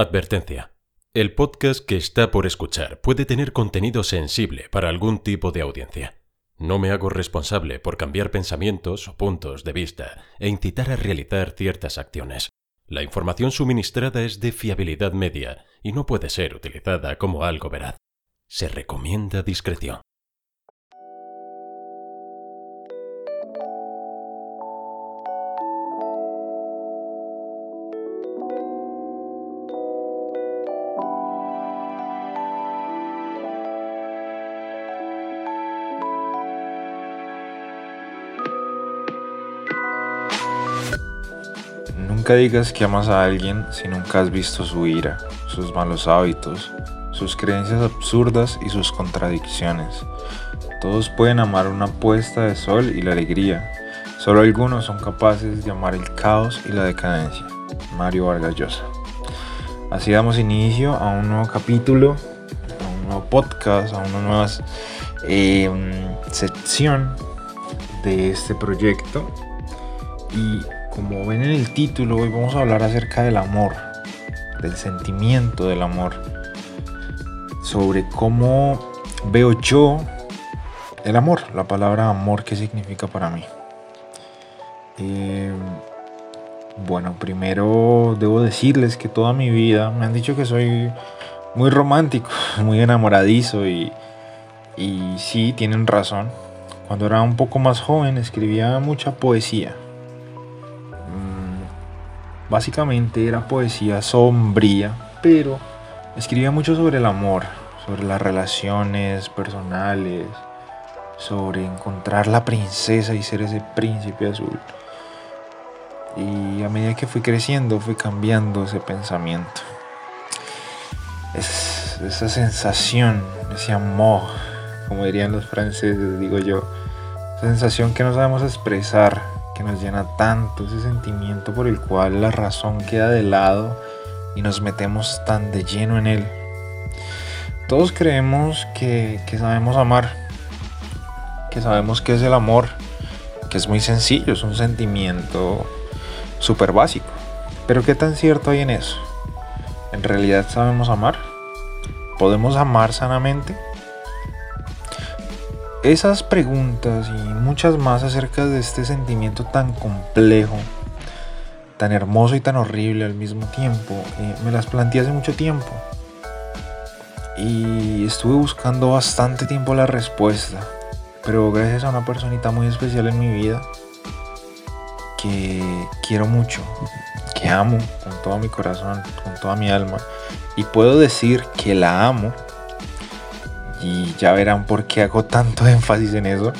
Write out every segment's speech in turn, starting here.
Advertencia. El podcast que está por escuchar puede tener contenido sensible para algún tipo de audiencia. No me hago responsable por cambiar pensamientos o puntos de vista e incitar a realizar ciertas acciones. La información suministrada es de fiabilidad media y no puede ser utilizada como algo veraz. Se recomienda discreción. Nunca digas que amas a alguien si nunca has visto su ira, sus malos hábitos, sus creencias absurdas y sus contradicciones. Todos pueden amar una puesta de sol y la alegría. Solo algunos son capaces de amar el caos y la decadencia. Mario Vargas. Así damos inicio a un nuevo capítulo, a un nuevo podcast, a una nueva eh, sección de este proyecto. Y como ven en el título, hoy vamos a hablar acerca del amor, del sentimiento del amor, sobre cómo veo yo el amor, la palabra amor, qué significa para mí. Eh, bueno, primero debo decirles que toda mi vida me han dicho que soy muy romántico, muy enamoradizo y, y sí, tienen razón. Cuando era un poco más joven escribía mucha poesía Básicamente era poesía sombría, pero escribía mucho sobre el amor, sobre las relaciones personales, sobre encontrar la princesa y ser ese príncipe azul. Y a medida que fui creciendo, fui cambiando ese pensamiento. Es, esa sensación, ese amor, como dirían los franceses, digo yo, sensación que no sabemos expresar, que nos llena tanto, ese sentimiento por el cual la razón queda de lado y nos metemos tan de lleno en él. Todos creemos que, sabemos amar, que sabemos que es el amor, que es muy sencillo, es un sentimiento súper básico. Pero ¿qué tan cierto hay en eso? ¿En realidad sabemos amar? ¿Podemos amar sanamente? Esas preguntas y muchas más acerca de este sentimiento tan complejo, tan hermoso y tan horrible al mismo tiempo, eh, me las planteé hace mucho tiempo. Y estuve buscando bastante tiempo la respuesta, pero gracias a una personita muy especial en mi vida, que quiero mucho, que amo con todo mi corazón, con toda mi alma, y puedo decir que la amo y ya verán por qué hago tanto énfasis en eso,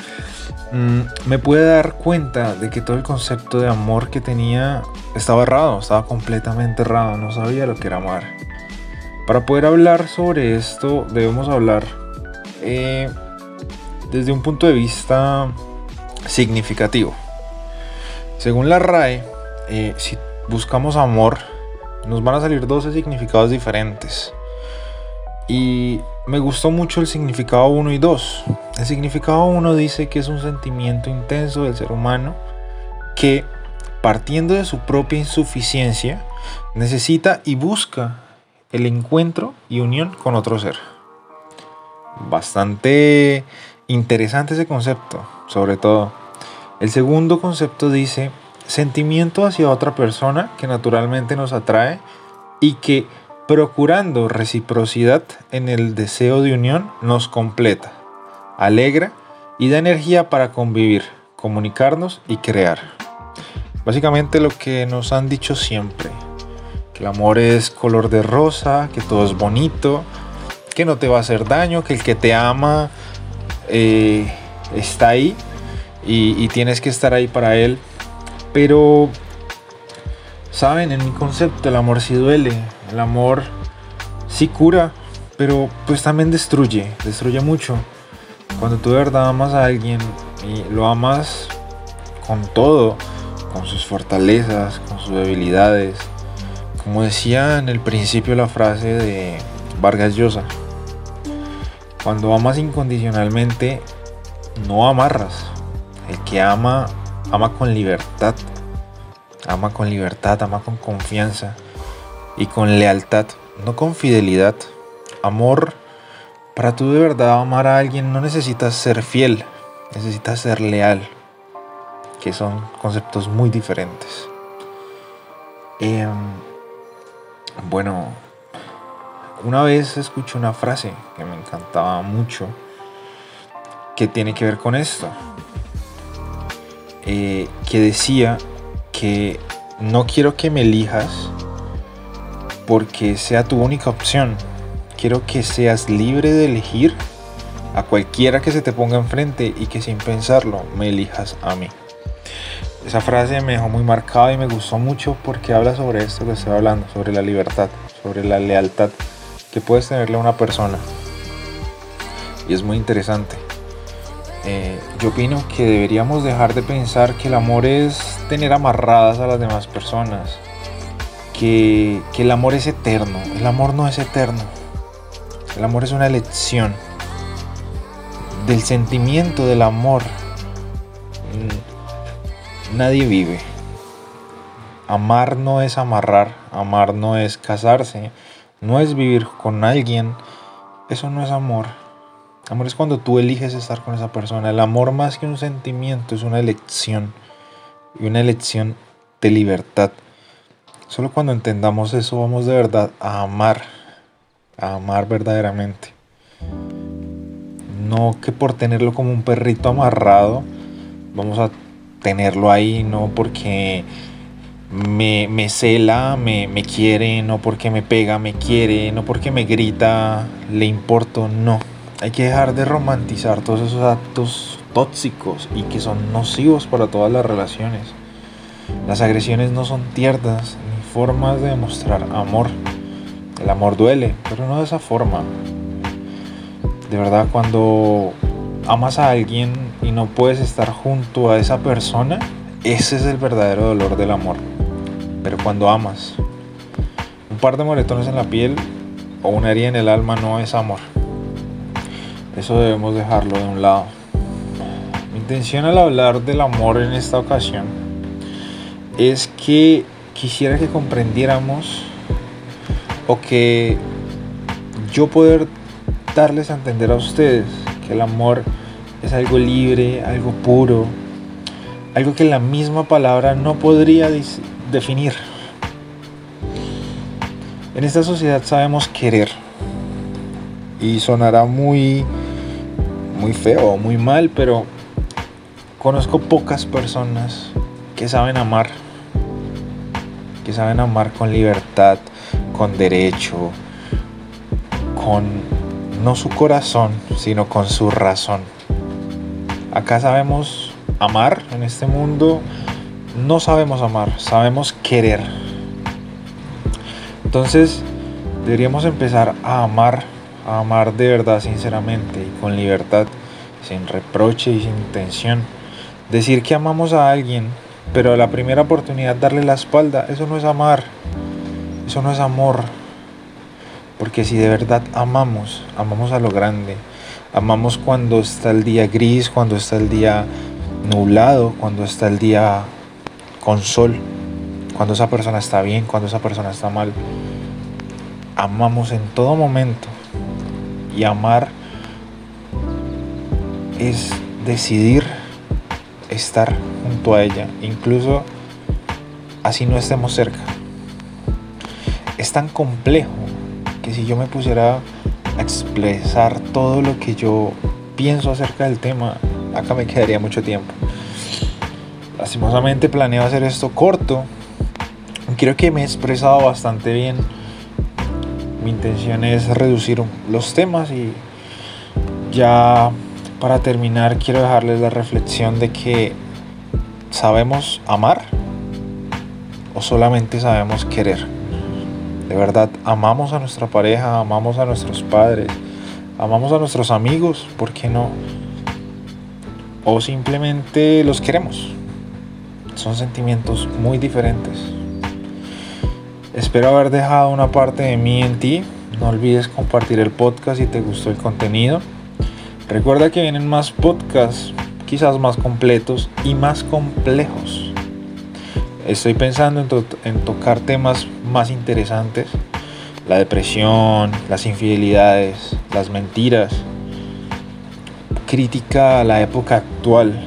mm, me pude dar cuenta de que todo el concepto de amor que tenía estaba errado, estaba completamente errado, no sabía lo que era amar. Para poder hablar sobre esto debemos hablar eh, desde un punto de vista significativo. Según la RAE, eh, si buscamos amor, nos van a salir 12 significados diferentes. Y me gustó mucho el significado 1 y 2. El significado 1 dice que es un sentimiento intenso del ser humano que, partiendo de su propia insuficiencia, necesita y busca el encuentro y unión con otro ser. Bastante interesante ese concepto, sobre todo. El segundo concepto dice sentimiento hacia otra persona que naturalmente nos atrae y que procurando reciprocidad en el deseo de unión, nos completa, alegra y da energía para convivir, comunicarnos y crear. Básicamente lo que nos han dicho siempre, que el amor es color de rosa, que todo es bonito, que no te va a hacer daño, que el que te ama eh, está ahí y, y tienes que estar ahí para él. Pero, saben, en mi concepto el amor sí duele, el amor sí cura, pero pues también destruye, destruye mucho. Cuando tú de verdad amas a alguien y lo amas con todo, con sus fortalezas, con sus debilidades, como decía en el principio la frase de Vargas Llosa, cuando amas incondicionalmente, no amarras. El que ama, ama con libertad. Ama con libertad, ama con confianza y con lealtad, no con fidelidad. Amor, para tú de verdad amar a alguien no necesitas ser fiel, necesitas ser leal, que son conceptos muy diferentes. Em, bueno, una vez escuché una frase que me encantaba mucho, que tiene que ver con esto, eh, que decía que no quiero que me elijas porque sea tu única opción. Quiero que seas libre de elegir a cualquiera que se te ponga enfrente y que sin pensarlo me elijas a mí. Esa frase me dejó muy marcada y me gustó mucho porque habla sobre esto que estoy hablando, sobre la libertad, sobre la lealtad que puedes tenerle a una persona. Y es muy interesante. Eh, yo opino que deberíamos dejar de pensar que el amor es tener amarradas a las demás personas que, el amor es eterno. El amor no es eterno. El amor es una elección. Del sentimiento del amor mm, nadie vive. Amar no es amarrar, amar no es casarse, no es vivir con alguien. Eso no es amor. Amor es cuando tú eliges estar con esa persona. El amor más que un sentimiento es una elección. Y una elección de libertad. Solo cuando entendamos eso vamos de verdad a amar, a amar verdaderamente. No que por tenerlo como un perrito amarrado vamos a tenerlo ahí, no porque me, cela, me, me quiere, no porque me pega, me quiere, no porque me grita, le importo, no. Hay que dejar de romantizar todos esos actos tóxicos y que son nocivos para todas las relaciones. Las agresiones no son tiernas formas de demostrar amor. El amor duele, pero no de esa forma. De verdad, cuando amas a alguien y no puedes estar junto a esa persona, ese es el verdadero dolor del amor. Pero cuando amas, un par de moretones en la piel o una herida en el alma no es amor. Eso debemos dejarlo de un lado. Mi intención al hablar del amor en esta ocasión es que quisiera que comprendiéramos o que yo poder darles a entender a ustedes que el amor es algo libre, algo puro, algo que la misma palabra no podría definir. En esta sociedad sabemos querer y sonará muy muy feo, muy mal, pero conozco pocas personas que saben amar que saben amar con libertad, con derecho, con no su corazón, sino con su razón. Acá sabemos amar en este mundo, no sabemos amar, sabemos querer. Entonces deberíamos empezar a amar, a amar de verdad, sinceramente y con libertad, sin reproche y sin intención. Decir que amamos a alguien pero la primera oportunidad darle la espalda, eso no es amar, eso no es amor. Porque si de verdad amamos, amamos a lo grande, amamos cuando está el día gris, cuando está el día nublado, cuando está el día con sol, cuando esa persona está bien, cuando esa persona está mal. Amamos en todo momento. Y amar es decidir estar junto a ella, incluso así no estemos cerca. Es tan complejo que si yo me pusiera a expresar todo lo que yo pienso acerca del tema, acá me quedaría mucho tiempo. Lastimosamente planeo hacer esto corto. Creo que me he expresado bastante bien. Mi intención es reducir los temas y ya para terminar, quiero dejarles la reflexión de que sabemos amar o solamente sabemos querer. De verdad, amamos a nuestra pareja, amamos a nuestros padres, amamos a nuestros amigos, ¿por qué no? O simplemente los queremos. Son sentimientos muy diferentes. Espero haber dejado una parte de mí en ti. No olvides compartir el podcast si te gustó el contenido. Recuerda que vienen más podcasts, quizás más completos y más complejos. Estoy pensando en, tocar temas más interesantes. La depresión, las infidelidades, las mentiras. Crítica a la época actual.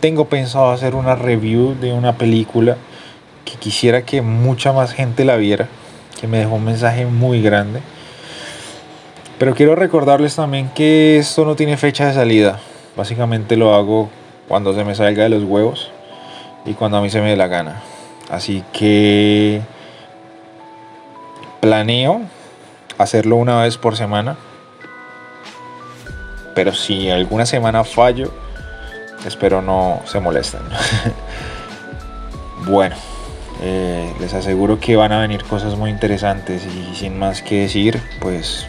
Tengo pensado hacer una review de una película que quisiera que mucha más gente la viera, que me dejó un mensaje muy grande. Pero quiero recordarles también que esto no tiene fecha de salida. Básicamente lo hago cuando se me salga de los huevos y cuando a mí se me dé la gana. Así que planeo hacerlo una vez por semana. Pero si alguna semana fallo, espero no se molesten. bueno, eh, les aseguro que van a venir cosas muy interesantes y sin más que decir, pues